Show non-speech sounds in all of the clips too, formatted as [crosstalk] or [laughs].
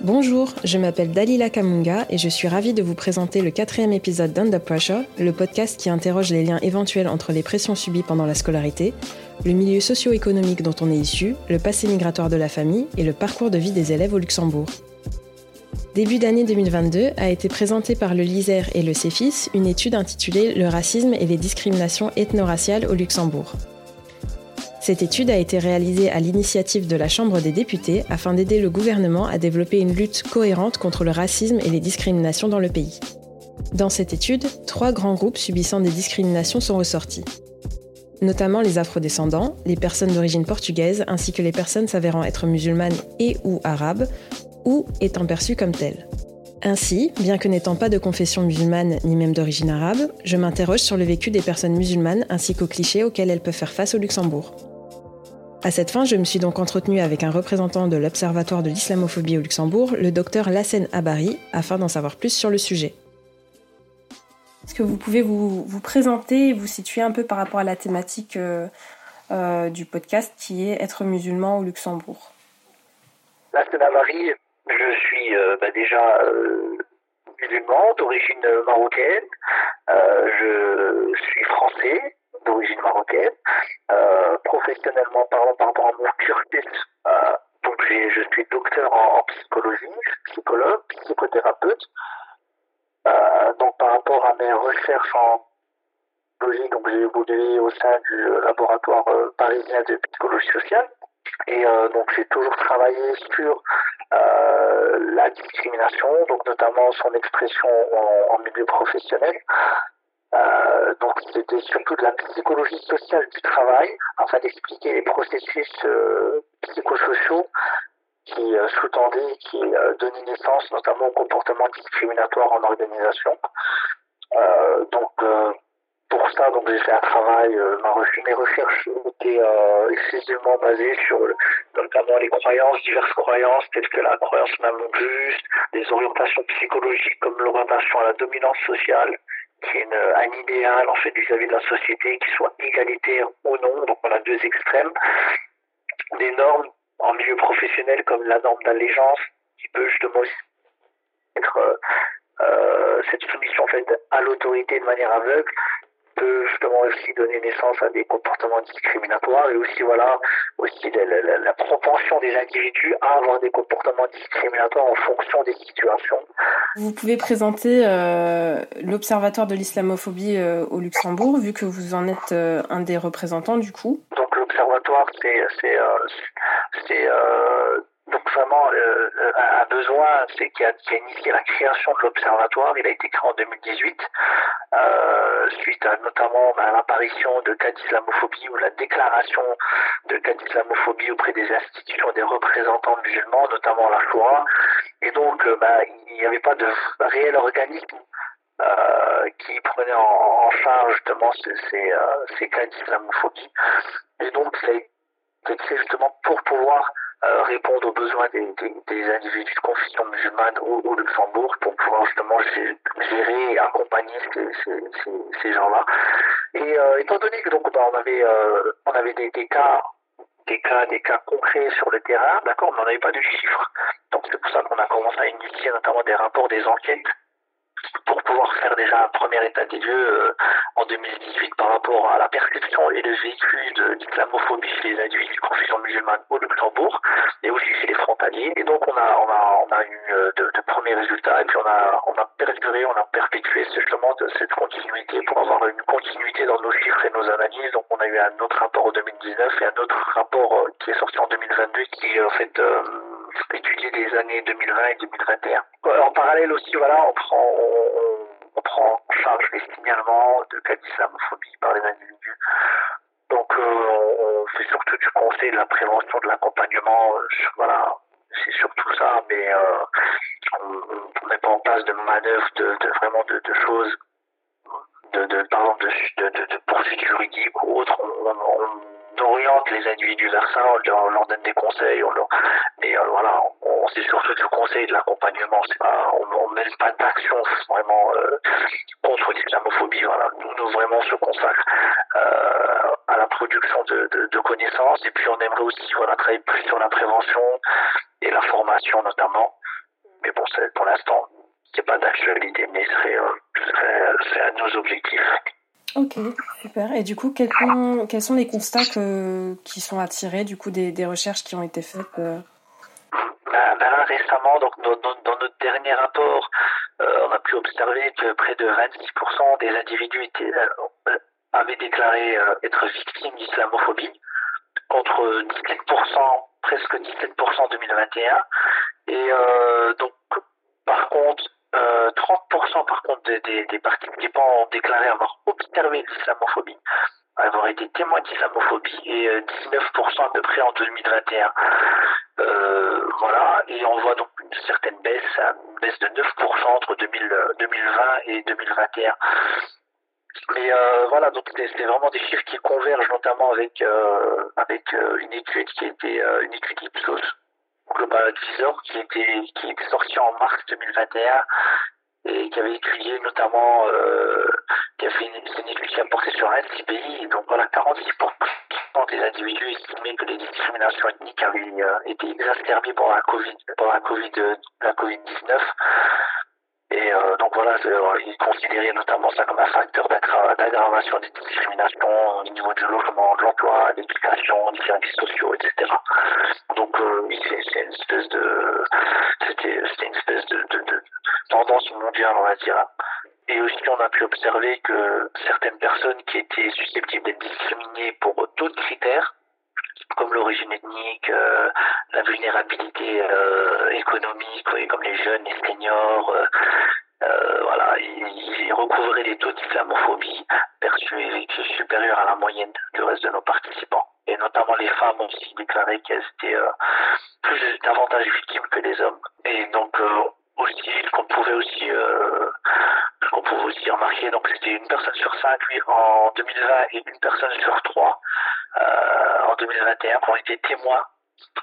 Bonjour, je m'appelle Dalila Kamunga et je suis ravie de vous présenter le quatrième épisode d'Under Pressure, le podcast qui interroge les liens éventuels entre les pressions subies pendant la scolarité, le milieu socio-économique dont on est issu, le passé migratoire de la famille et le parcours de vie des élèves au Luxembourg. Début d'année 2022 a été présentée par le LISER et le CEFIS une étude intitulée Le racisme et les discriminations ethno-raciales au Luxembourg. Cette étude a été réalisée à l'initiative de la Chambre des députés afin d'aider le gouvernement à développer une lutte cohérente contre le racisme et les discriminations dans le pays. Dans cette étude, trois grands groupes subissant des discriminations sont ressortis. Notamment les afrodescendants, les personnes d'origine portugaise ainsi que les personnes s'avérant être musulmanes et ou arabes ou étant perçues comme telles. Ainsi, bien que n'étant pas de confession musulmane ni même d'origine arabe, je m'interroge sur le vécu des personnes musulmanes ainsi qu'aux clichés auxquels elles peuvent faire face au Luxembourg. À cette fin, je me suis donc entretenue avec un représentant de l'Observatoire de l'islamophobie au Luxembourg, le docteur Lassen Abari, afin d'en savoir plus sur le sujet. Est-ce que vous pouvez vous, présenter et vous situer un peu par rapport à la thématique euh, euh, du podcast qui est être musulman au Luxembourg? Lassen Abari, je suis euh, bah, déjà musulman d'origine marocaine, je suis français, d'origine marocaine. Euh, professionnellement parlant, par rapport à mon cursus, euh, donc je suis docteur en, psychologie, psychologue, psychothérapeute. Euh, donc par rapport à mes recherches en psychologie, donc j'ai évolué au sein du laboratoire parisien de psychologie sociale. Et donc j'ai toujours travaillé sur la discrimination, donc notamment son expression en milieu professionnel. Euh, donc c'était surtout de la psychologie sociale du travail, afin d'expliquer les processus euh, psychosociaux qui euh, sous-tendaient, qui donnaient naissance notamment au comportement discriminatoire en organisation. Donc pour ça, donc j'ai fait un travail, ma mes recherches étaient exclusivement basées sur notamment les croyances, diverses croyances, telles que la croyance même juste, des orientations psychologiques comme l'orientation à la dominance sociale, qui est un idéal en fait vis-à-vis de la société qui soit égalitaire ou non. Donc on a deux extrêmes. Des normes en milieu professionnel comme la norme d'allégeance qui peut justement être euh, euh, cette soumission en fait à l'autorité de manière aveugle peut justement aussi donner naissance à des comportements discriminatoires et aussi voilà aussi la, la, propension des individus à avoir des comportements discriminatoires en fonction des situations. Vous pouvez présenter euh, l'Observatoire de l'islamophobie euh, au Luxembourg, vu que vous en êtes euh, un des représentants du coup. Donc l'Observatoire, c'est c'est donc vraiment, euh, un besoin, c'est qu'il a, initié la création de l'observatoire. Il a été créé en 2018, euh, suite à notamment à l'apparition de cas d'islamophobie ou la déclaration de cas d'islamophobie auprès des institutions des représentants musulmans, notamment la Shoah. Et donc, euh, bah, il n'y avait pas de réel organisme euh, qui prenait en, charge justement ces, ces, euh, cas d'islamophobie. Et donc, a créé justement pour pouvoir euh, répondre aux besoins des, des, des, individus de confession musulmane au, au, Luxembourg pour pouvoir justement gérer et accompagner ces, ces, ces, ces gens-là. Et euh, étant donné que donc bah, on avait euh, on avait des, des cas des cas des cas concrets sur le terrain, d'accord, mais on n'avait pas de chiffres. Donc c'est pour ça qu'on a commencé à initier notamment des rapports, des enquêtes pour pouvoir faire déjà un premier état des lieux euh, en 2018 par rapport à la perception et le véhicule de l'islamophobie chez les adultes du confusion musulmane au Luxembourg et aussi chez les frontaliers. Et donc on a on a on a eu euh, de, de, premiers résultats et puis on a on a perduré, on a perpétué justement de cette continuité pour avoir une continuité dans nos chiffres et nos analyses. Donc on a eu un autre rapport en 2019 et un autre rapport euh, qui est sorti en 2022 qui en fait euh, étudier des années 2020 et 2021. En parallèle aussi, voilà, on prend, on, prend en charge les signalements de cas d'islamophobie par les individus. Donc, euh, on fait surtout du conseil, de la prévention, de l'accompagnement. Euh, voilà, c'est surtout ça, mais euh, on ne met pas en place de manœuvres, de, vraiment de, choses, de, par exemple, de, de, poursuites juridiques ou autres. Oriente les individus vers ça, on leur, on leur donne des conseils, on mais euh, voilà, on, c'est surtout du conseil de l'accompagnement. on, on mène pas d'action vraiment euh, contre l'islamophobie. Voilà, nous, nous vraiment se consacre euh, à la production de, connaissances et puis on aimerait aussi voilà travailler plus sur la prévention et la formation notamment Mais bon, pour l'instant, c'est pas d'actualité, mais c'est un de nos objectifs. Ok, super. Et du coup, quels, quels sont les constats qui sont attirés du coup des, des recherches qui ont été faites euh? ben, ben récemment, donc dans, notre dernier rapport, euh, on a pu observer que près de 26% des individus euh, avaient déclaré être victimes d'islamophobie, contre 17%, presque 17% en 2021. Et donc, par contre, 30% par contre des, des, participants ont déclaré avoir observé l'islamophobie, avoir été témoins d'islamophobie et 19% à peu près en 2021. Euh, voilà, et on voit donc une certaine baisse, une baisse de 9% entre 2020 et 2021. Mais euh, voilà, donc c'est vraiment des chiffres qui convergent notamment avec euh, avec une étude qui était une étude Ipsos Global Advisor qui était qui était sorti en mars 2021 et qui avait étudié notamment euh, qui a fait une, étude qui a porté sur un pays. Donc voilà 46% des individus estimaient que les discriminations ethniques avaient euh, été exacerbées par la Covid par la Covid la Covid 19 et euh, donc voilà, euh, il considérait notamment ça comme un facteur d'aggravation des discriminations au niveau du logement, de l'emploi, de l'éducation, des services sociaux, etc. Donc euh, c'est une espèce de c'était une espèce de, de, de, tendance mondiale, on va dire. Et aussi, on a pu observer que certaines personnes qui étaient susceptibles d'être discriminées pour d'autres critères, comme l'origine ethnique, euh, la vulnérabilité euh, économique, comme les jeunes, les seniors, euh, voilà, ils, recouvraient des taux d'islamophobie perçus supérieurs à la moyenne du reste de nos participants. Et notamment les femmes ont aussi déclaré qu'elles étaient plus davantage victimes que les hommes. Et donc aussi, ce qu'on pouvait aussi qu'on pouvait aussi remarquer, donc c'était une personne sur cinq en 2020 et une personne sur trois euh, en 2021 qui ont été témoins.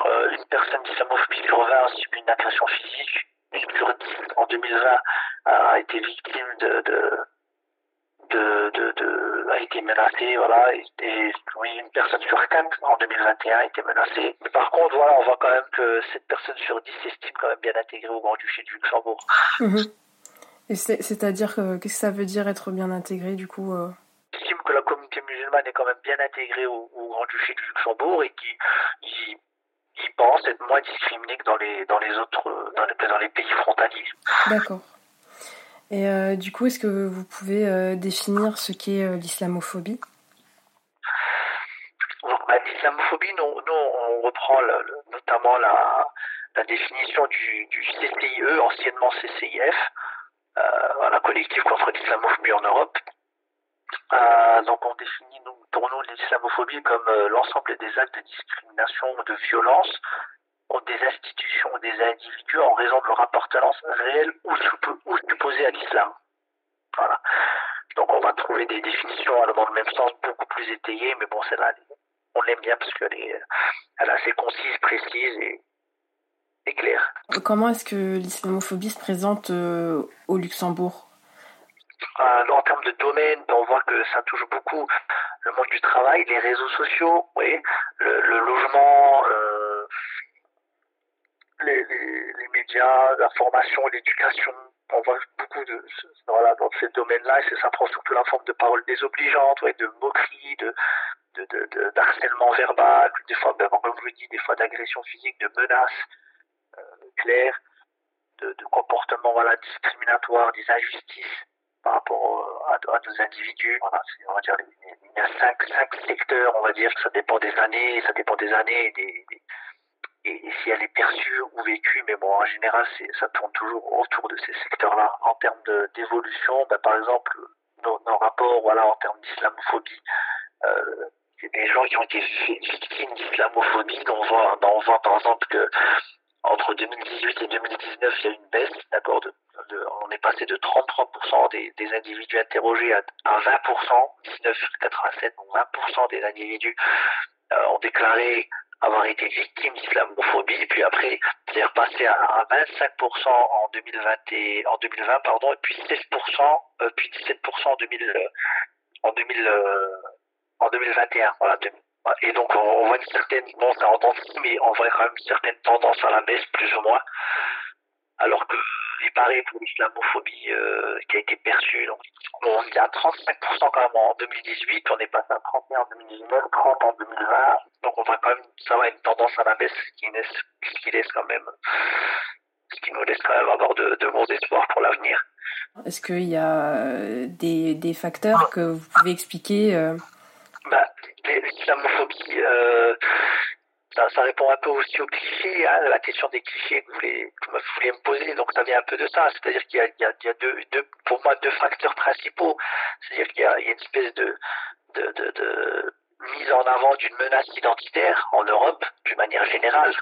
Euh, une personne d'islamophobie 20 a subi une agression physique. Une sur 10 en 2020 a été victime de, de de, de, de, a été menacée, voilà, et, oui, une personne sur quatre en 2021 a été menacée. Mais par contre, voilà, on voit quand même que cette personne sur 10 s'estime quand même bien intégrée au Grand-Duché du Luxembourg. Mhm. Et c'est-à-dire, qu'est-ce que ça veut dire être bien intégré, du coup euh? Que la communauté musulmane est quand même bien intégrée au, Grand-Duché du Luxembourg et qui y, pense être moins discriminée que dans les, dans les autres dans les, dans les pays frontaliers. D'accord. Et euh, du coup, est-ce que vous pouvez euh, définir ce qu'est euh, l'islamophobie? Bah, L'islamophobie, nous, nous, on reprend notamment la, la définition du, du, CCIE, anciennement CCIF, la collectif contre l'islamophobie en Europe, euh, donc on définit nous, pour nous l'islamophobie comme euh, l'ensemble des actes de discrimination ou de violence contre des institutions ou des individus en raison de leur appartenance réelle ou, supposée à l'islam. Voilà. Donc on va trouver des définitions dans le même sens beaucoup plus étayées, mais bon celle-là, on l'aime bien parce qu'elle est, elle est assez concise, précise et, et claire. Comment est-ce que l'islamophobie se présente euh, au Luxembourg? En termes de domaine, on voit que ça touche beaucoup le monde du travail, les réseaux sociaux, oui, le, logement, euh, les, les, médias, la formation, l'éducation. On voit beaucoup de voilà dans ces domaines-là, et ça prend surtout la forme de paroles désobligeantes, de moqueries, de de, de, d'harcèlement verbal, des fois, comme je dis, des fois d'agression physique, de menaces euh, claires, de, comportements discriminatoires, des injustices par rapport à, nos individus. Voilà, on va dire, il y a cinq, cinq secteurs, on va dire, ça dépend des années, ça dépend des années et, si elle est perçue ou vécue, mais bon, en général, ça tourne toujours autour de ces secteurs-là. En termes d'évolution, ben, par exemple, nos, nos, rapports, voilà, en termes d'islamophobie, euh, des gens qui ont été victimes d'islamophobie, on voit, on voit par exemple que entre 2018 et 2019, il y a une baisse, d'accord, de on est passé de 33% des, des, individus interrogés à, 20%, 1987, donc 20% des individus euh, ont déclaré avoir été victimes d'islamophobie, puis après c'est repassé à, 25% en 2020 et, en 2020 pardon, et puis 16%, euh, puis 17% en 2000, euh, en 2000, en 2021, voilà. Et donc on, voit une certaine, bon ça entend mais on voit quand même une certaine tendance à la baisse plus ou moins. alors que et pareil pour l'islamophobie euh, qui a été perçue. Donc, on est à 35% quand même en 2018, on est passé à 31 en 2019, 30 en 2020. Donc on va quand même, ça va une tendance à la baisse, qui laisse, qui laisse quand même, ce qui nous laisse quand même avoir de, de bons espoirs pour l'avenir. Est-ce qu'il y a euh, des, des facteurs que vous pouvez expliquer euh... bah, L'islamophobie, euh, ça, ça, répond un peu aussi aux clichés, hein, la question des clichés que vous voulez, que vous voulez me poser. Donc ça vient un peu de ça, c'est-à-dire qu'il y a, il y a, il y a deux, deux, pour moi deux facteurs principaux. C'est-à-dire qu'il y a, il y a une espèce de, de, de, de mise en avant d'une menace identitaire en Europe, d'une manière générale.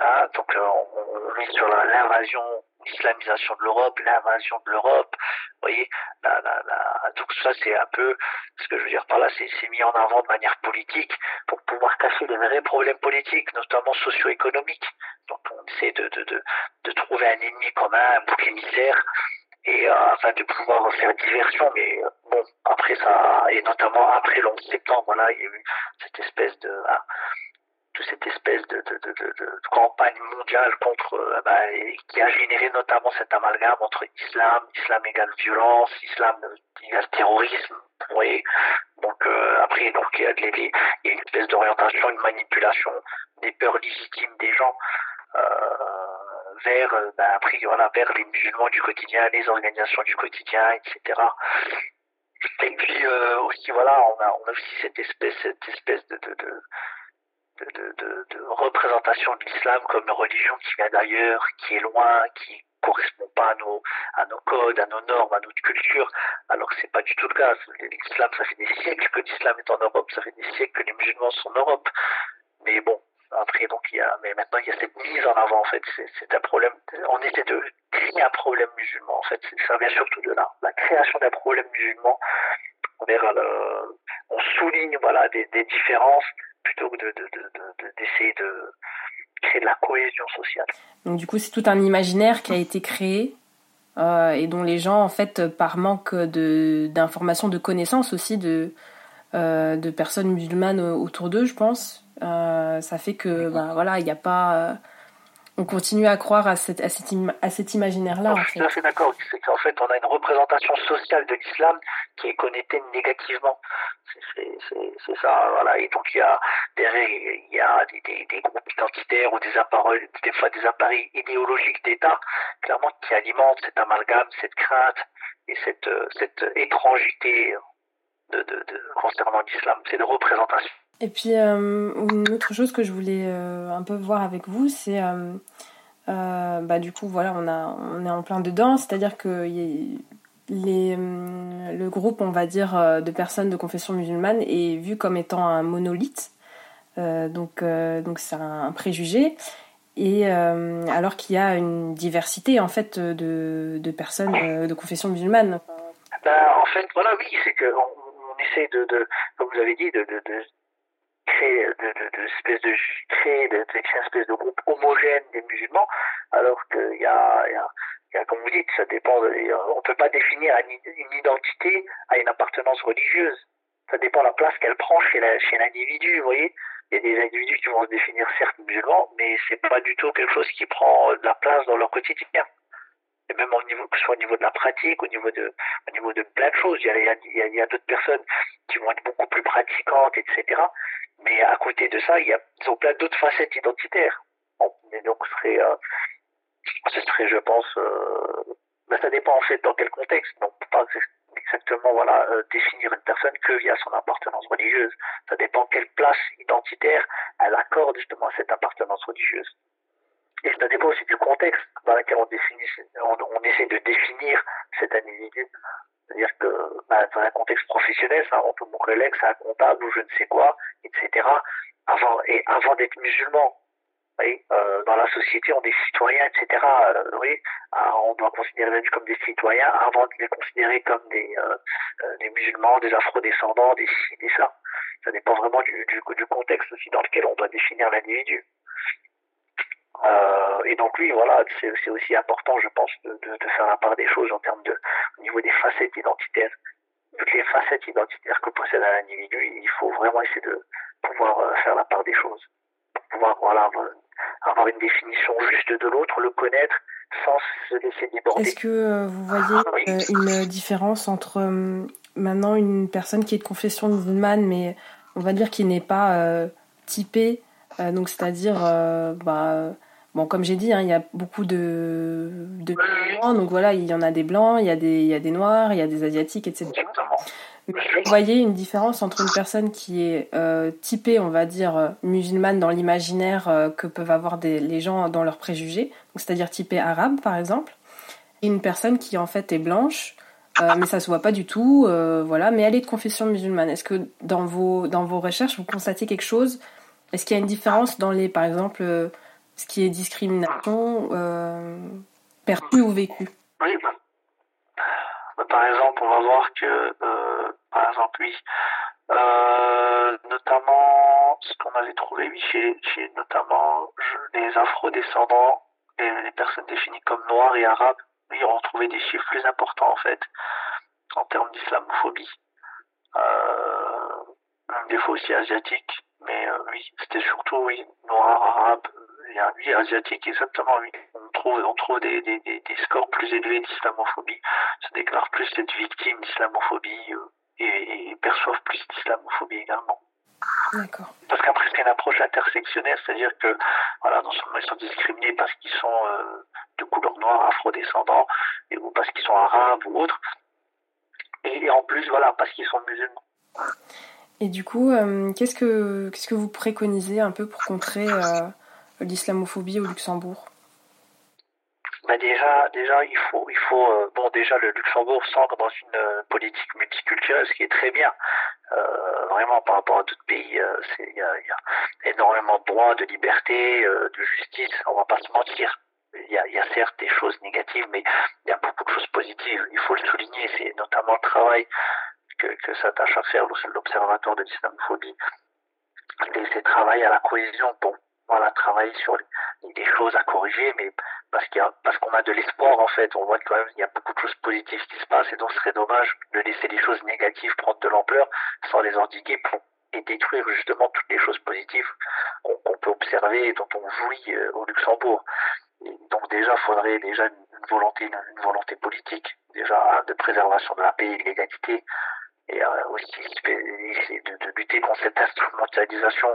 Hein, donc on, on met sur l'invasion l'islamisation de l'Europe, l'invasion de l'Europe. Vous voyez, la, donc ça c'est un peu ce que je veux dire par là, c'est mis en avant de manière politique pour pouvoir cacher les vrais problèmes politiques, notamment socio-économiques. Donc on essaie de, trouver un ennemi commun, un bouc émissaire, et euh, afin de pouvoir faire diversion. Mais bon, après ça, et notamment après le 11 septembre, voilà, il y a eu cette espèce de ah, cette espèce de, campagne mondiale contre euh, bah, qui a généré notamment cet amalgame entre islam, islam égale violence, islam égale terrorisme. Donc euh, après donc il y, a il y une espèce d'orientation, une manipulation des peurs légitimes des gens euh, vers bah, après voilà vers les musulmans du quotidien, les organisations du quotidien, etc. Et puis aussi voilà on a aussi cette espèce de de, représentation de l'islam comme une religion qui vient d'ailleurs, qui est loin, qui correspond pas à nos, codes, à nos normes, à notre culture, alors que c'est pas du tout le cas. L'islam, ça fait des siècles que l'islam est en Europe, ça fait des siècles que les musulmans sont en Europe. Mais bon, après, donc, il y a, mais maintenant, il y a cette mise en avant, en fait. C'est un problème. On essaie de créer un problème musulman, en fait. Ça vient surtout de là. La création d'un problème musulman. On, le, on souligne, voilà, des différences plutôt que d'essayer de, de, de, créer de la cohésion sociale. Donc du coup, c'est tout un imaginaire qui a été créé euh, et dont les gens, en fait, par manque d'informations, de, de connaissances aussi de, euh, de personnes musulmanes autour d'eux, je pense, euh, ça fait que, bah, voilà, il n'y a pas on continue à croire à, cette, à, cet, à cet imaginaire-là. Je suis tout à fait d'accord. C'est qu'en fait, on a une représentation sociale de l'islam qui est connectée négativement. C'est ça, voilà. Et donc, il y a, des, il y a des, des, des, groupes identitaires ou des appareils, des fois des appareils idéologiques d'État, clairement, qui alimentent cet amalgame, cette crainte et cette, cette étrangeté de, de, de concernant l'islam. C'est de représentation. Et puis, euh, une autre chose que je voulais euh, un peu voir avec vous, c'est. Euh, bah, du coup, voilà, on, a, on est en plein dedans, c'est-à-dire que les, le groupe, on va dire, de personnes de confession musulmane est vu comme étant un monolithe. donc, donc c'est un, préjugé. Et alors qu'il y a une diversité en fait de, de personnes de confession musulmane. Ben, en fait, voilà, oui, c'est qu'on on essaie de, comme vous avez dit, de créer de, de, de, espèce de créer de, de, espèce de groupe homogène des musulmans, alors qu'il y a, y, a, y a, comme vous dites, ça dépend. De, on peut pas définir une identité à une appartenance religieuse. Ça dépend de la place qu'elle prend chez l'individu. Chez vous voyez, il y a des individus qui vont se définir certes musulmans, mais c'est pas du tout quelque chose qui prend de la place dans leur quotidien et même au niveau, que ce soit au niveau de la pratique, au niveau de, plein de choses. Il y a, d'autres personnes qui vont être beaucoup plus pratiquantes, etc. Mais à côté de ça, il y a, ils ont plein d'autres facettes identitaires. Mais donc, ce serait, euh, ce serait, je pense, euh, ben ça dépend en fait dans quel contexte. Donc, pas exactement, voilà, euh, définir une personne que via son appartenance religieuse. Ça dépend quelle place identitaire elle accorde justement à cette appartenance religieuse. Et ça dépend aussi du contexte dans lequel on, définit, on, on essaie de définir cet individu. C'est-à-dire que bah, dans un contexte professionnel, ça, peut mon collègue, c'est un comptable ou je ne sais quoi, etc. Avant, et avant d'être musulman, oui, euh, dans la société, on est citoyens, etc. Euh, oui, ah, on doit considérer les comme des citoyens avant de les considérer comme des, euh, euh, des musulmans, des afrodescendants, des ci, des ça. Ça dépend vraiment du, du contexte aussi dans lequel on doit définir l'individu. Euh, et donc oui, voilà, c'est aussi important, je pense, de, de, de, faire la part des choses en termes de au niveau des facettes identitaires. Toutes les facettes identitaires que possède un individu, il faut vraiment essayer de pouvoir euh, faire la part des choses, pour pouvoir voilà avoir une définition juste de l'autre, le connaître, sans se laisser déborder. Est-ce que vous voyez une différence entre maintenant une personne qui est de confession musulmane, mais on va dire qui n'est pas typée, donc c'est-à-dire bah, Bon, comme j'ai dit, hein, il y a beaucoup de, de blancs, donc voilà, il y en a des blancs, il y a des, y a des noirs, il y a des asiatiques, etc. vous voyez une différence entre une personne qui est euh, typée, on va dire, euh, musulmane dans l'imaginaire euh, que peuvent avoir des, les gens dans leurs préjugés, c'est-à-dire typée arabe, par exemple, et une personne qui en fait est blanche, mais ça se voit pas du tout, voilà, mais elle est de confession musulmane. Est-ce que dans vos, dans vos recherches, vous constatez quelque chose? Est-ce qu'il y a une différence dans les, par exemple, ce qui est discrimination euh, perçue ou vécue. Oui, bah, bah, par exemple, on va voir que, euh, par exemple, oui, euh, notamment ce qu'on avait trouvé chez, chez notamment les afro-descendants et les personnes définies comme noires et arabes, oui, on retrouvait des chiffres plus importants en fait en termes d'islamophobie. des fois aussi asiatiques, mais oui, c'était surtout oui, noirs, arabes, oui, asiatique, exactement. On trouve, on trouve des, des, des, scores plus élevés d'islamophobie, se déclarent plus être victimes d'islamophobie euh, et, et, perçoivent plus d'islamophobie également. D'accord. Parce qu'après, c'est une approche intersectionnelle, c'est-à-dire que, voilà, non seulement ils sont discriminés parce qu'ils sont euh, de couleur noire, afrodescendants, et, ou parce qu'ils sont arabes ou autres, et, en plus, voilà, parce qu'ils sont musulmans. Et du coup, euh, qu'est-ce que qu'est-ce que vous préconisez un peu pour contrer l'islamophobie au Luxembourg bah déjà, déjà, il faut, il faut, euh, bon, déjà, le Luxembourg s'ancre dans une euh, politique multiculturelle, ce qui est très bien. Euh, vraiment, par rapport à d'autres pays, il y a, énormément de droits, de liberté, de justice. On va pas se mentir. Il y a, y a, certes des choses négatives, mais il y a beaucoup de choses positives. Il faut le souligner. C'est notamment le travail que, que s'attache à faire l'Observatoire de l'islamophobie. C'est travail à la cohésion pour voilà, travailler sur des choses à corriger, mais parce qu'il parce qu'on a de l'espoir en fait, on voit quand même il y a beaucoup de choses positives qui se passent et donc ce serait dommage de laisser les choses négatives prendre de l'ampleur sans les endiguer pour et détruire justement toutes les choses positives qu'on peut observer et dont on jouit euh, au Luxembourg. donc déjà, il faudrait déjà une, volonté, une, volonté politique, déjà de préservation de la paix et de l'égalité, et euh, aussi de, lutter contre cette instrumentalisation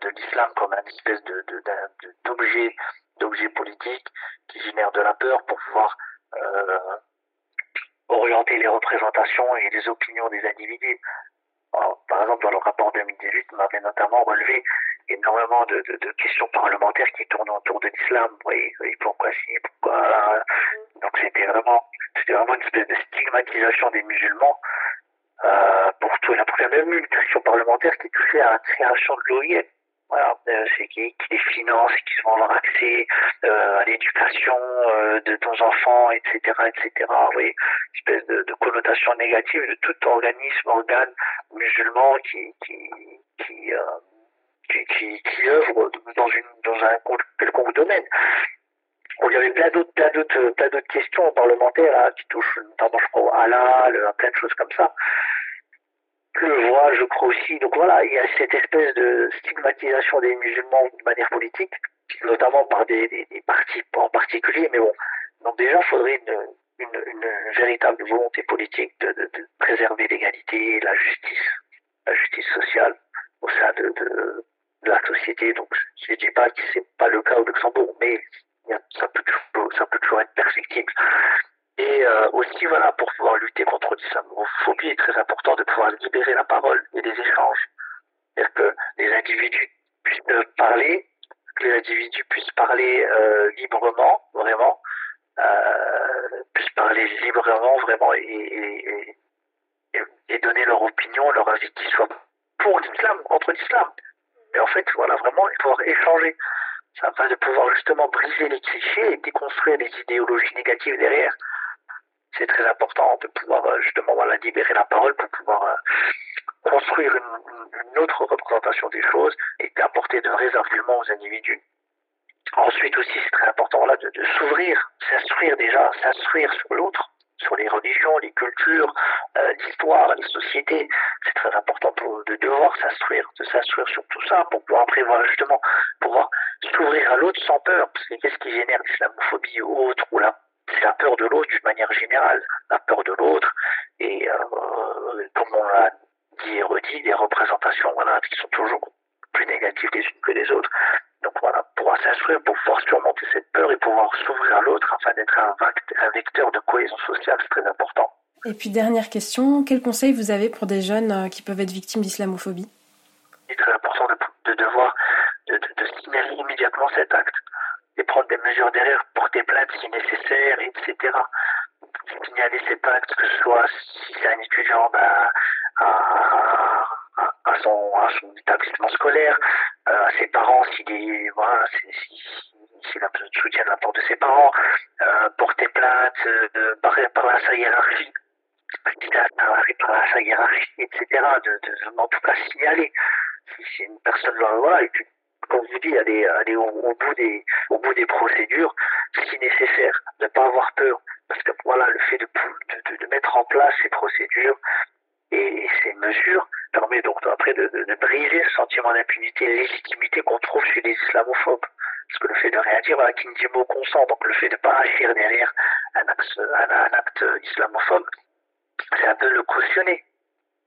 de, l'islam comme un espèce de, d'objet, d'objet politique qui génère de la peur pour pouvoir euh, orienter les représentations et les opinions des individus. par exemple, dans le rapport 2018, on avait notamment relevé énormément de, de, questions parlementaires qui tournent autour de l'islam. Oui, oui, pourquoi si, pourquoi là. Donc c'était vraiment, c'était vraiment une espèce de stigmatisation des musulmans euh, pour tout et n'importe quoi. Même une question parlementaire qui touchait à la création de l'OIM. Voilà, euh, c'est qui, qui les finance, qui vont avoir accès euh, à l'éducation euh, de nos enfants, etc., etc. Vous voyez, une espèce de, de, connotation négative de tout organisme, organe musulman qui qui qui, euh, qui, qui, qui, œuvre dans une dans un quelconque domaine. il y avait plein d'autres plein d'autres plein d'autres questions parlementaires hein, qui touchent notamment je crois au halal, plein de choses comme ça le voit, je crois aussi. Donc voilà, il y a cette espèce de stigmatisation des musulmans de manière politique, notamment par des, partis en particulier, mais bon. Donc déjà, il faudrait une, véritable volonté politique de, préserver l'égalité, la justice, la justice sociale au sein de la société. Donc je ne dis pas que c'est pas le cas au Luxembourg, mais ça peut toujours, ça peut toujours être perfectible. Et euh, aussi, voilà, pour pouvoir lutter contre l'islamophobie, il est très important de pouvoir libérer la parole et les échanges. C'est-à-dire que les individus puissent parler, que les individus puissent parler euh, librement, vraiment, euh, puissent parler librement, vraiment, et, donner leur opinion, leur avis qui soit pour l'islam, contre l'islam. Mais en fait, voilà, vraiment, pouvoir échanger. Ça va de pouvoir justement briser les clichés et déconstruire les idéologies négatives derrière c'est très important de pouvoir euh, justement voilà, libérer la parole pour pouvoir euh, construire une, une, autre représentation des choses et d'apporter de vrais arguments aux individus. Ensuite aussi, c'est très important là de, de s'ouvrir, s'instruire déjà, s'instruire sur l'autre, sur les religions, les cultures, euh, l'histoire, les sociétés. C'est très important de devoir s'instruire, de s'instruire sur tout ça pour pouvoir prévoir justement, pouvoir s'ouvrir à l'autre sans peur. Parce que qu'est-ce qui génère l'islamophobie ou autre ou c'est la peur de l'autre d'une manière générale, la peur de l'autre et euh, comme on l'a dit et redit, des représentations voilà, qui sont toujours plus négatives les unes que les autres. Donc voilà, pouvoir s'instruire pour pouvoir surmonter cette peur et pouvoir s'ouvrir à l'autre afin d'être un, vecteur de cohésion sociale, c'est très important. Et puis dernière question, quel conseil vous avez pour des jeunes euh, qui peuvent être victimes d'islamophobie? Il est très important de, devoir de, signaler immédiatement cet acte et prendre des mesures derrière, porter plainte si nécessaire, etc. Signaler cet acte, que ce soit si c'est un étudiant à, à, son, à son établissement scolaire, euh, à ses parents s'il a besoin de soutien de la part de ses parents, euh, porter plainte euh, par, par sa hiérarchie par sa hiérarchie, etc. De, en tout cas signaler si, si une personne voilà, et puis, comme je vous dis, aller, aller au, bout des, au bout des procédures, nécessaire, ne pas avoir peur, parce que voilà, le fait de, de, mettre en place ces procédures, et ces mesures permettent donc après de, briser le sentiment d'impunité légitimité qu'on trouve chez les islamophobes. Parce que le fait de dire, voilà, qui ne dit mot consent, donc le fait de ne pas agir derrière un un, acte islamophobe, c'est un peu le cautionner.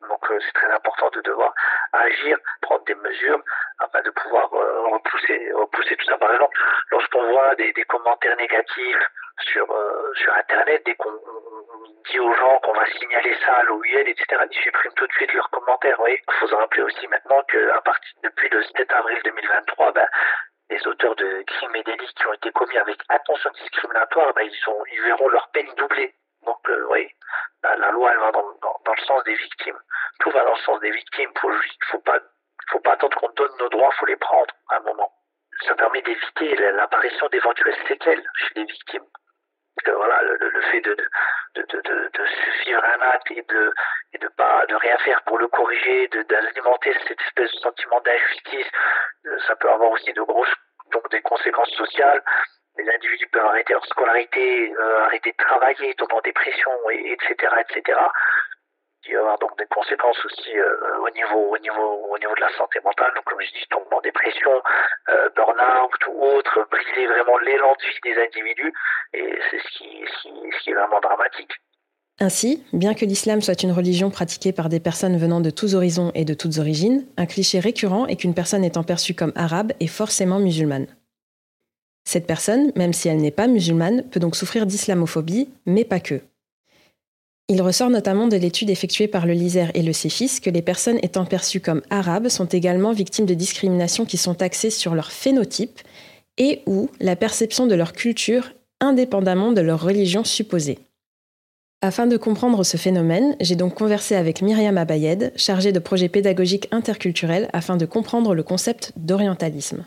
Donc euh, c'est très important de devoir agir, prendre des mesures afin de pouvoir euh, repousser, repousser tout ça. Par exemple, lorsqu'on voit des, commentaires négatifs sur, euh, sur Internet, dès qu'on dit aux gens qu'on va signaler ça à l'OUL, etc., ils suppriment tout de suite leurs commentaires. Il faut se rappeler aussi maintenant qu'à partir depuis le 7 avril 2023, ben, les auteurs de crimes et délits qui ont été commis avec attention discriminatoire, ben, ils, sont, ils verront leur peine doublée. Donc, euh, oui, la, loi, elle va dans, le sens des victimes. Tout va dans le sens des victimes. Il faut, faut pas, faut pas attendre qu'on donne nos droits, faut les prendre à un moment. Ça permet d'éviter l'apparition d'éventuelles séquelles chez les victimes voilà, le, fait de, de, de, un acte et de de rien faire pour le corriger, d'alimenter cette espèce de sentiment d'injustice, euh, ça peut avoir aussi de grosses des conséquences sociales. Les individus peuvent arrêter leur scolarité, euh, arrêter de travailler, tomber en dépression, et, etc., etc il y avoir donc des conséquences aussi euh, au niveau au niveau au niveau de la santé mentale donc comme je dis tombement en dépression euh, burn-out ou autre briser vraiment l'élan de vie des individus et c'est ce qui, ce qui est vraiment dramatique ainsi, bien que l'islam soit une religion pratiquée par des personnes venant de tous horizons et de toutes origines, un cliché récurrent est qu'une personne étant perçue comme arabe est forcément musulmane. Cette personne, même si elle n'est pas musulmane, peut donc souffrir d'islamophobie, mais pas que. Il ressort notamment de l'étude effectuée par le LISER et le CEFIS que les personnes étant perçues comme arabes sont également victimes de discriminations qui sont axées sur leur phénotype et ou la perception de leur culture indépendamment de leur religion supposée. Afin de comprendre ce phénomène, j'ai donc conversé avec Myriam Abayed, chargée de projets pédagogiques interculturels, afin de comprendre le concept d'orientalisme.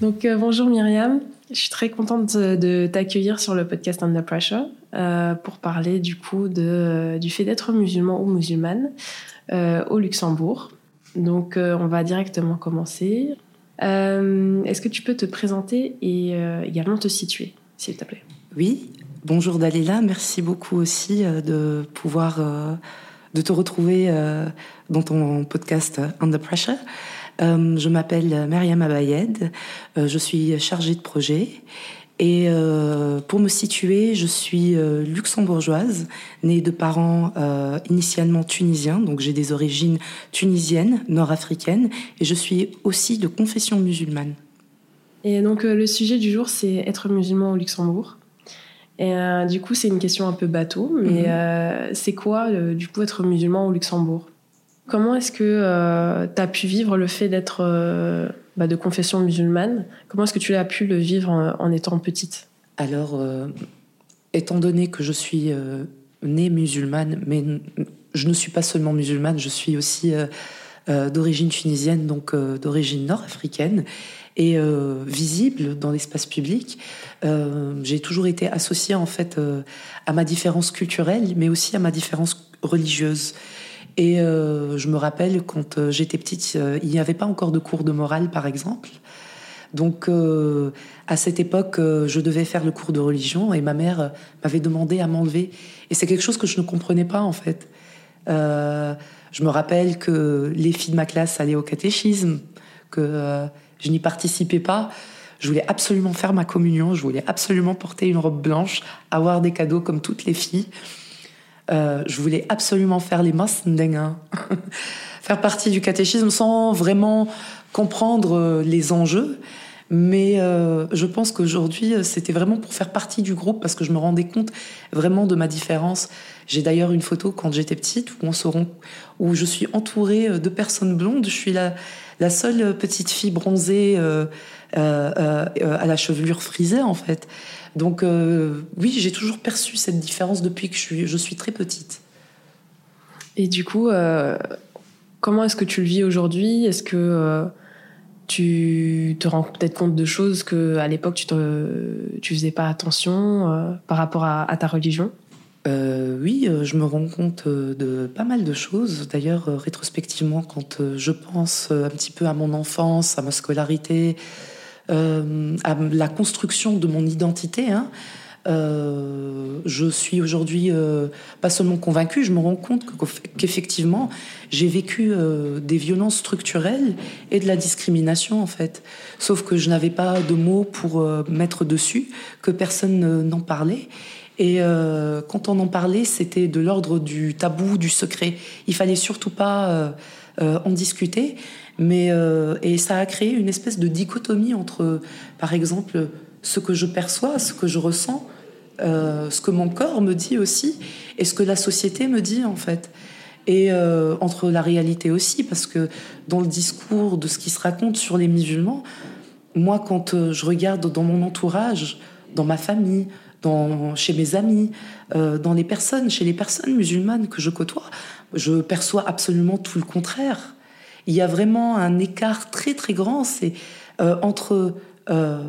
Donc euh, bonjour Myriam, je suis très contente de t'accueillir sur le podcast Under Pressure euh, pour parler du coup de, euh, du fait d'être musulman ou musulmane au Luxembourg. Donc on va directement commencer. Est-ce que tu peux te présenter et également te situer, s'il te plaît? Oui, bonjour Dalila, merci beaucoup aussi de pouvoir de te retrouver dans ton podcast Under Pressure. Euh, je m'appelle Myriam Abayed, euh, je suis chargée de projet. Et euh, pour me situer, je suis luxembourgeoise, née de parents initialement tunisiens, donc j'ai des origines tunisiennes, nord-africaines, et je suis aussi de confession musulmane. Et donc le sujet du jour, c'est être musulman au Luxembourg. Et du coup, c'est une question un peu bateau, mais mhm. c'est quoi, du coup, être musulman au Luxembourg? Comment est-ce que euh, tu as pu vivre le fait d'être euh, bah, de confession musulmane? Comment est-ce que tu as pu le vivre en, étant petite? Alors, euh, étant donné que je suis née musulmane, mais je ne suis pas seulement musulmane, je suis aussi d'origine tunisienne, donc d'origine nord-africaine, et visible dans l'espace public. J'ai toujours été associée en fait à ma différence culturelle, mais aussi à ma différence religieuse. Et euh, je me rappelle quand euh, j'étais petite, euh, il n'y avait pas encore de cours de morale, par exemple. Donc, à cette époque, je devais faire le cours de religion et ma mère m'avait demandé à m'enlever. Et c'est quelque chose que je ne comprenais pas, en fait. je me rappelle que les filles de ma classe allaient au catéchisme, que je n'y participais pas. Je voulais absolument faire ma communion, je voulais absolument porter une robe blanche, avoir des cadeaux comme toutes les filles. Euh, je voulais absolument faire les massendenga, [laughs] faire partie du catéchisme sans vraiment comprendre euh, les enjeux. Mais euh, je pense qu'aujourd'hui, c'était vraiment pour faire partie du groupe parce que je me rendais compte vraiment de ma différence. J'ai d'ailleurs une photo quand j'étais petite où, on se où je suis entourée de personnes blondes. Je suis la, seule petite fille bronzée euh, à la chevelure frisée en fait. Donc euh, oui, j'ai toujours perçu cette différence depuis que je suis, je suis très petite. Et du coup, comment est-ce que tu le vis aujourd'hui? Est-ce que tu te rends peut-être compte de choses que à l'époque tu ne tu faisais pas attention par rapport à, ta religion? Oui, je me rends compte de pas mal de choses. D'ailleurs, rétrospectivement, quand je pense un petit peu à mon enfance, à ma scolarité, euh, à la construction de mon identité. Hein. Euh, je suis aujourd'hui euh, pas seulement convaincue, je me rends compte qu'effectivement, j'ai vécu des violences structurelles et de la discrimination en fait. Sauf que je n'avais pas de mots pour mettre dessus, que personne n'en parlait. Et quand on en parlait, c'était de l'ordre du tabou, du secret. Il fallait surtout pas en discuter. Mais, euh, et ça a créé une espèce de dichotomie entre, par exemple, ce que je perçois, ce que je ressens, euh, ce que mon corps me dit aussi, et ce que la société me dit en fait. Et euh, entre la réalité aussi, parce que dans le discours de ce qui se raconte sur les musulmans, moi, quand je regarde dans mon entourage, dans ma famille, dans, chez mes amis, dans les personnes, chez les personnes musulmanes que je côtoie, je perçois absolument tout le contraire il y a vraiment un écart très très grand c'est euh, entre euh,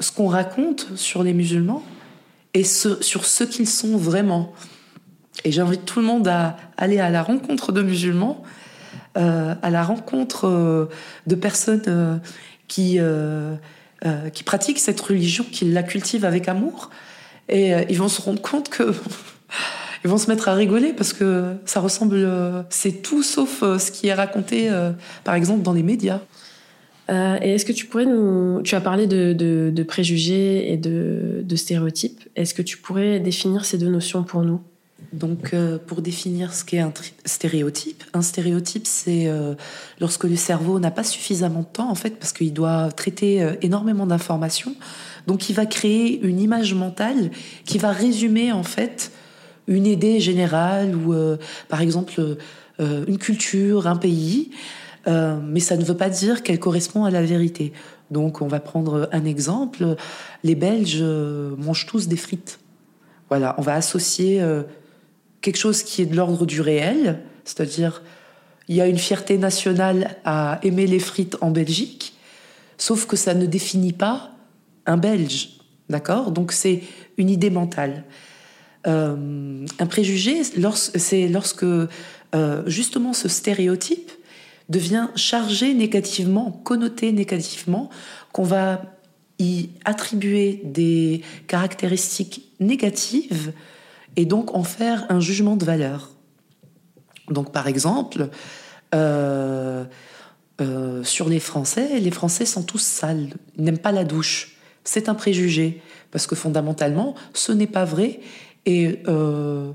ce qu'on raconte sur les musulmans et sur ce qu'ils sont vraiment. Et j'invite tout le monde à aller à la rencontre de musulmans, euh, à la rencontre de personnes qui pratiquent cette religion, qui la cultivent avec amour. Et ils vont se rendre compte que ils vont se mettre à rigoler parce que ça ressemble, euh, c'est tout sauf euh, ce qui est raconté, euh, par exemple, dans les médias. et est-ce que tu pourrais nous, tu as parlé de, préjugés et de, stéréotypes. Est-ce que tu pourrais définir ces deux notions pour nous? Donc, pour définir ce qu'est un stéréotype, un stéréotype, c'est lorsque le cerveau n'a pas suffisamment de temps, en fait, parce qu'il doit traiter énormément d'informations. Donc, il va créer une image mentale qui va résumer, en fait, une idée générale ou, euh, par exemple, euh, une culture, un pays, euh, mais ça ne veut pas dire qu'elle correspond à la vérité. Donc, on va prendre un exemple. Les Belges mangent tous des frites. Voilà, on va associer quelque chose qui est de l'ordre du réel, c'est-à-dire il y a une fierté nationale à aimer les frites en Belgique, sauf que ça ne définit pas un Belge, d'accord? Donc c'est une idée mentale. Euh, un préjugé, c'est lorsque euh, justement ce stéréotype devient chargé négativement, connoté négativement, qu'on va y attribuer des caractéristiques négatives et donc en faire un jugement de valeur. Donc par exemple, euh, sur les Français, les Français sont tous sales, ils n'aiment pas la douche. C'est un préjugé, parce que fondamentalement, ce n'est pas vrai, et euh,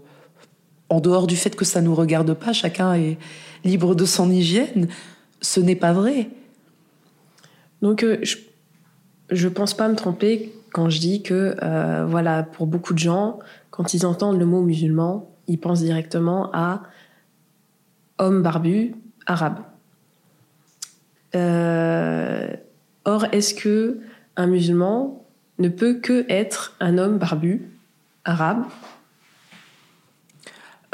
en dehors du fait que ça ne nous regarde pas, chacun est libre de son hygiène, ce n'est pas vrai. Donc euh, je ne pense pas me tromper quand je dis que, euh, voilà, pour beaucoup de gens, quand ils entendent le mot musulman, ils pensent directement à homme barbu arabe. or, est-ce que un musulman ne peut que être un homme barbu? Arabe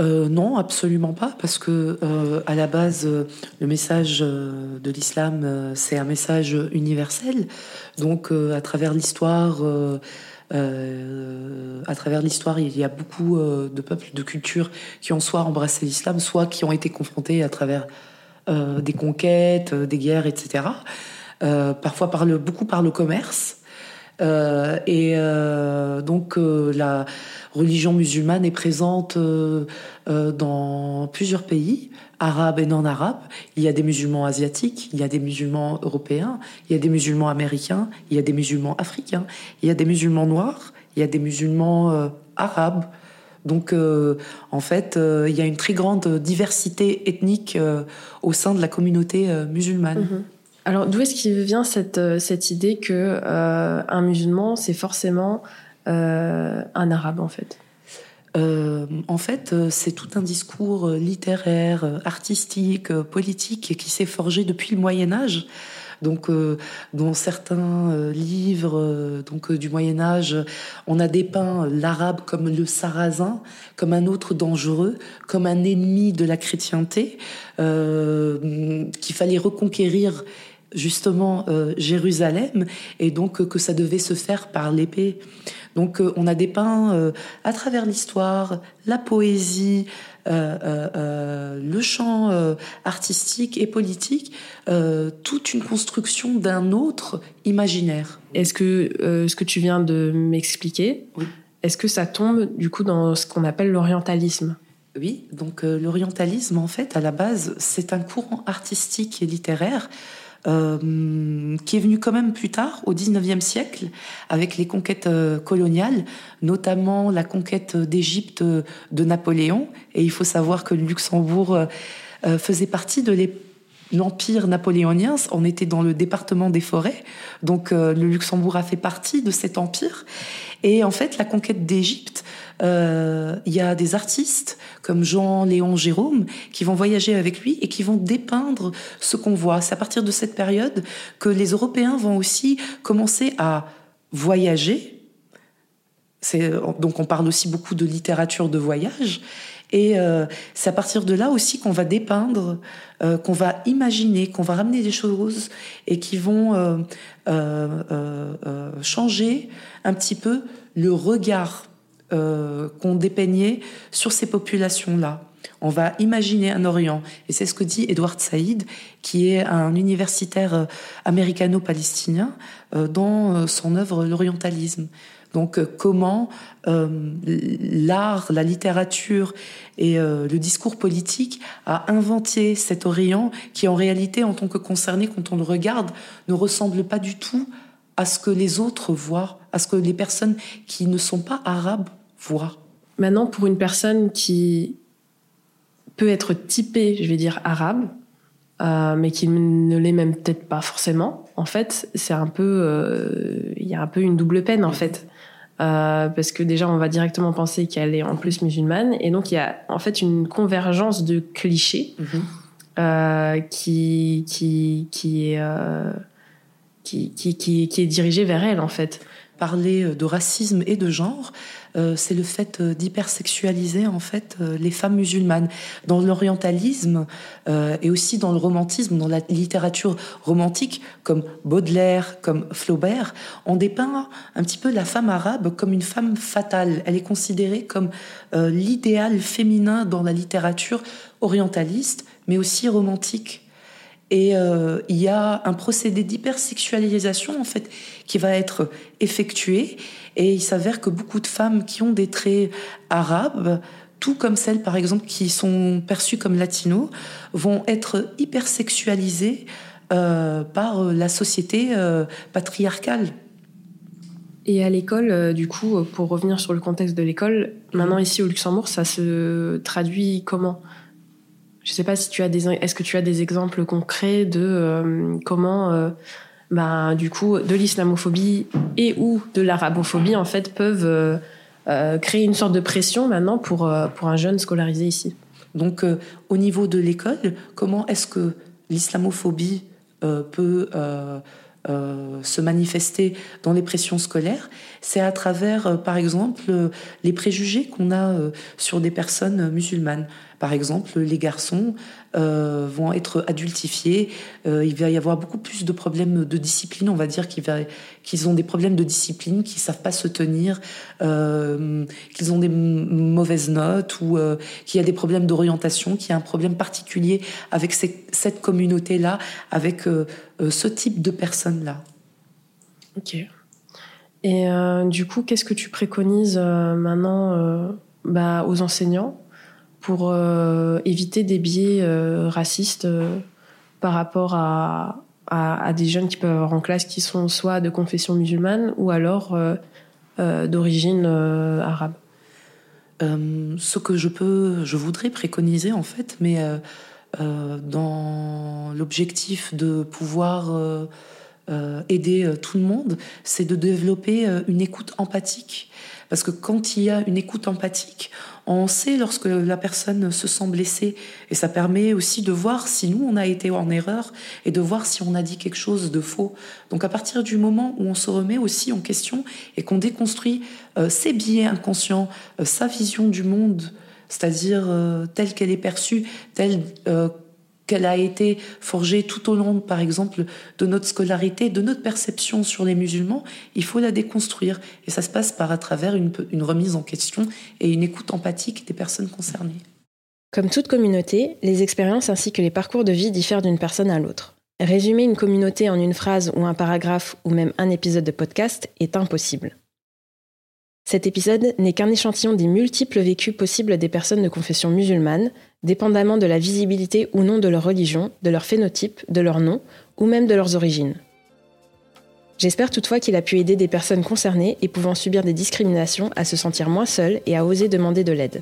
euh, non, absolument pas, parce que euh, à la base, euh, le message de l'islam, c'est un message universel. Donc, à travers l'histoire, à travers l'histoire, il y a beaucoup de peuples, de cultures qui ont soit embrassé l'islam, soit qui ont été confrontés à travers des conquêtes, des guerres, etc. parfois beaucoup par le commerce. Et donc la religion musulmane est présente dans plusieurs pays, arabes et non arabes. Il y a des musulmans asiatiques, il y a des musulmans européens, il y a des musulmans américains, il y a des musulmans africains, il y a des musulmans noirs, il y a des musulmans arabes. Donc, euh, en fait, euh, il y a une très grande diversité ethnique euh, au sein de la communauté musulmane. Mhm. Alors, d'où est-ce qu'il vient cette, cette idée que un musulman, c'est forcément un arabe, en fait? En fait, c'est tout un discours littéraire, artistique, politique qui s'est forgé depuis le Moyen Âge. Donc euh, dans certains euh, livres euh, donc du Moyen Âge, on a dépeint l'arabe comme le sarrasin, comme un autre dangereux, comme un ennemi de la chrétienté, qu'il fallait reconquérir justement Jérusalem et donc que ça devait se faire par l'épée. Donc on a dépeint à travers l'histoire, la poésie, euh, euh, euh, le champ artistique et politique toute une construction d'un autre imaginaire. Est-ce que ce que tu viens de m'expliquer, est-ce que ça tombe du coup dans ce qu'on appelle l'orientalisme? Oui, donc l'orientalisme, en fait, à la base, c'est un courant artistique et littéraire euh, qui est venu quand même plus tard, au 19e siècle, avec les conquêtes euh, coloniales, notamment la conquête d'Égypte de Napoléon. Et il faut savoir que le Luxembourg euh, faisait partie de l'empire napoléonien. On était dans le département des forêts, donc le Luxembourg a fait partie de cet empire. Et en fait, la conquête d'Égypte euh, il y a des artistes comme Jean-Léon Jérôme qui vont voyager avec lui et qui vont dépeindre ce qu'on voit. C'est à partir de cette période que les Européens vont aussi commencer à voyager. Donc on parle aussi beaucoup de littérature de voyage. Et euh, c'est à partir de là aussi qu'on va dépeindre, euh, qu'on va imaginer, qu'on va ramener des choses et qui vont changer un petit peu le regard euh, qu'on dépeignait sur ces populations-là. On va imaginer un Orient. Et c'est ce que dit Edward Saïd, qui est un universitaire euh, américano-palestinien, euh, dans son œuvre L'orientalisme. Donc comment l'art, la littérature et le discours politique a inventé cet Orient qui en réalité, en tant que concerné, quand on le regarde, ne ressemble pas du tout à ce que les autres voient, à ce que les personnes qui ne sont pas arabes voient. Maintenant, pour une personne qui peut être typée, je vais dire arabe, euh, mais qui ne l'est même peut-être pas forcément, en fait, c'est un peu, euh, il y a un peu une double peine en fait. Euh, parce que déjà on va directement penser qu'elle est en plus musulmane et donc il y a en fait une convergence de clichés mhm. qui qui qui est qui, est dirigé vers elle en fait. Parler euh, de racisme et de genre, euh, c'est le fait euh, d'hypersexualiser en fait les femmes musulmanes. Dans l'orientalisme et aussi dans le romantisme, dans la littérature romantique, comme Baudelaire, comme Flaubert, on dépeint un petit peu la femme arabe comme une femme fatale. Elle est considérée comme l'idéal féminin dans la littérature orientaliste, mais aussi romantique. Et euh, il y a un procédé d'hypersexualisation en fait qui va être effectué. Et il s'avère que beaucoup de femmes qui ont des traits arabes, tout comme celles par exemple qui sont perçues comme latinos, vont être hypersexualisées euh, par la société euh, patriarcale. Et à l'école, du coup, pour revenir sur le contexte de l'école, maintenant ici au Luxembourg, ça se traduit comment? Je sais pas si tu as des, est-ce que tu as des exemples concrets de euh, comment, euh, bah, du coup, de l'islamophobie et ou de l'arabophobie en fait peuvent euh, créer une sorte de pression maintenant pour pour un jeune scolarisé ici? Donc, au niveau de l'école, comment est-ce que l'islamophobie peut se manifester dans les pressions scolaires, c'est à travers, par exemple, les préjugés qu'on a sur des personnes musulmanes. Par exemple, les garçons euh, vont être adultifiés. Euh, il va y avoir beaucoup plus de problèmes de discipline. On va dire qu'ils ont des problèmes de discipline, qu'ils savent pas se tenir, euh, qu'ils ont des mauvaises notes ou qu'il y a des problèmes d'orientation, qu'il y a un problème particulier avec cette communauté-là, avec ce type de personnes-là. Ok. Et du coup, qu'est-ce que tu préconises maintenant bah, aux enseignants? Pour euh, éviter des biais euh, racistes euh, par rapport à, à, des jeunes qui peuvent avoir en classe qui sont soit de confession musulmane ou alors d'origine arabe. ce que je peux, je voudrais préconiser en fait, mais dans l'objectif de pouvoir aider tout le monde, c'est de développer une écoute empathique. Parce que quand il y a une écoute empathique, on sait lorsque la personne se sent blessée et ça permet aussi de voir si nous on a été en erreur et de voir si on a dit quelque chose de faux. Donc à partir du moment où on se remet aussi en question et qu'on déconstruit euh, ses biais inconscients, euh, sa vision du monde, c'est-à-dire euh, telle qu'elle est perçue, telle qu'elle a été forgée tout au long, par exemple, de notre scolarité, de notre perception sur les musulmans, il faut la déconstruire. Et ça se passe par à travers une, remise en question et une écoute empathique des personnes concernées. Comme toute communauté, les expériences ainsi que les parcours de vie diffèrent d'une personne à l'autre. Résumer une communauté en une phrase ou un paragraphe ou même un épisode de podcast est impossible. Cet épisode n'est qu'un échantillon des multiples vécus possibles des personnes de confession musulmane, dépendamment de la visibilité ou non de leur religion, de leur phénotype, de leur nom ou même de leurs origines. J'espère toutefois qu'il a pu aider des personnes concernées et pouvant subir des discriminations à se sentir moins seules et à oser demander de l'aide.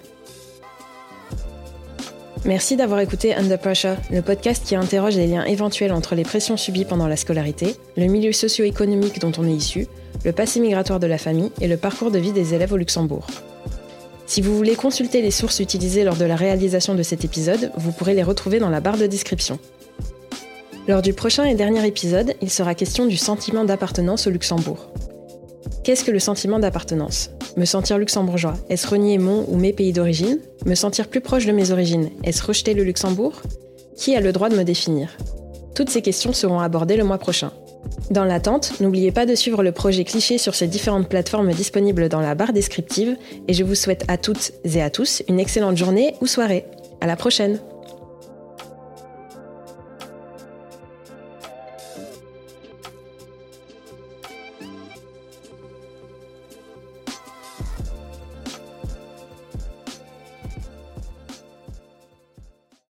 Merci d'avoir écouté Under Pressure, le podcast qui interroge les liens éventuels entre les pressions subies pendant la scolarité, le milieu socio-économique dont on est issu, le passé migratoire de la famille et le parcours de vie des élèves au Luxembourg. Si vous voulez consulter les sources utilisées lors de la réalisation de cet épisode, vous pourrez les retrouver dans la barre de description. Lors du prochain et dernier épisode, il sera question du sentiment d'appartenance au Luxembourg. Qu'est-ce que le sentiment d'appartenance? Me sentir luxembourgeois, est-ce renier mon ou mes pays d'origine? Me sentir plus proche de mes origines, est-ce rejeter le Luxembourg? Qui a le droit de me définir? Toutes ces questions seront abordées le mois prochain. Dans l'attente, n'oubliez pas de suivre le projet Cliché sur ces différentes plateformes disponibles dans la barre descriptive et je vous souhaite à toutes et à tous une excellente journée ou soirée. À la prochaine!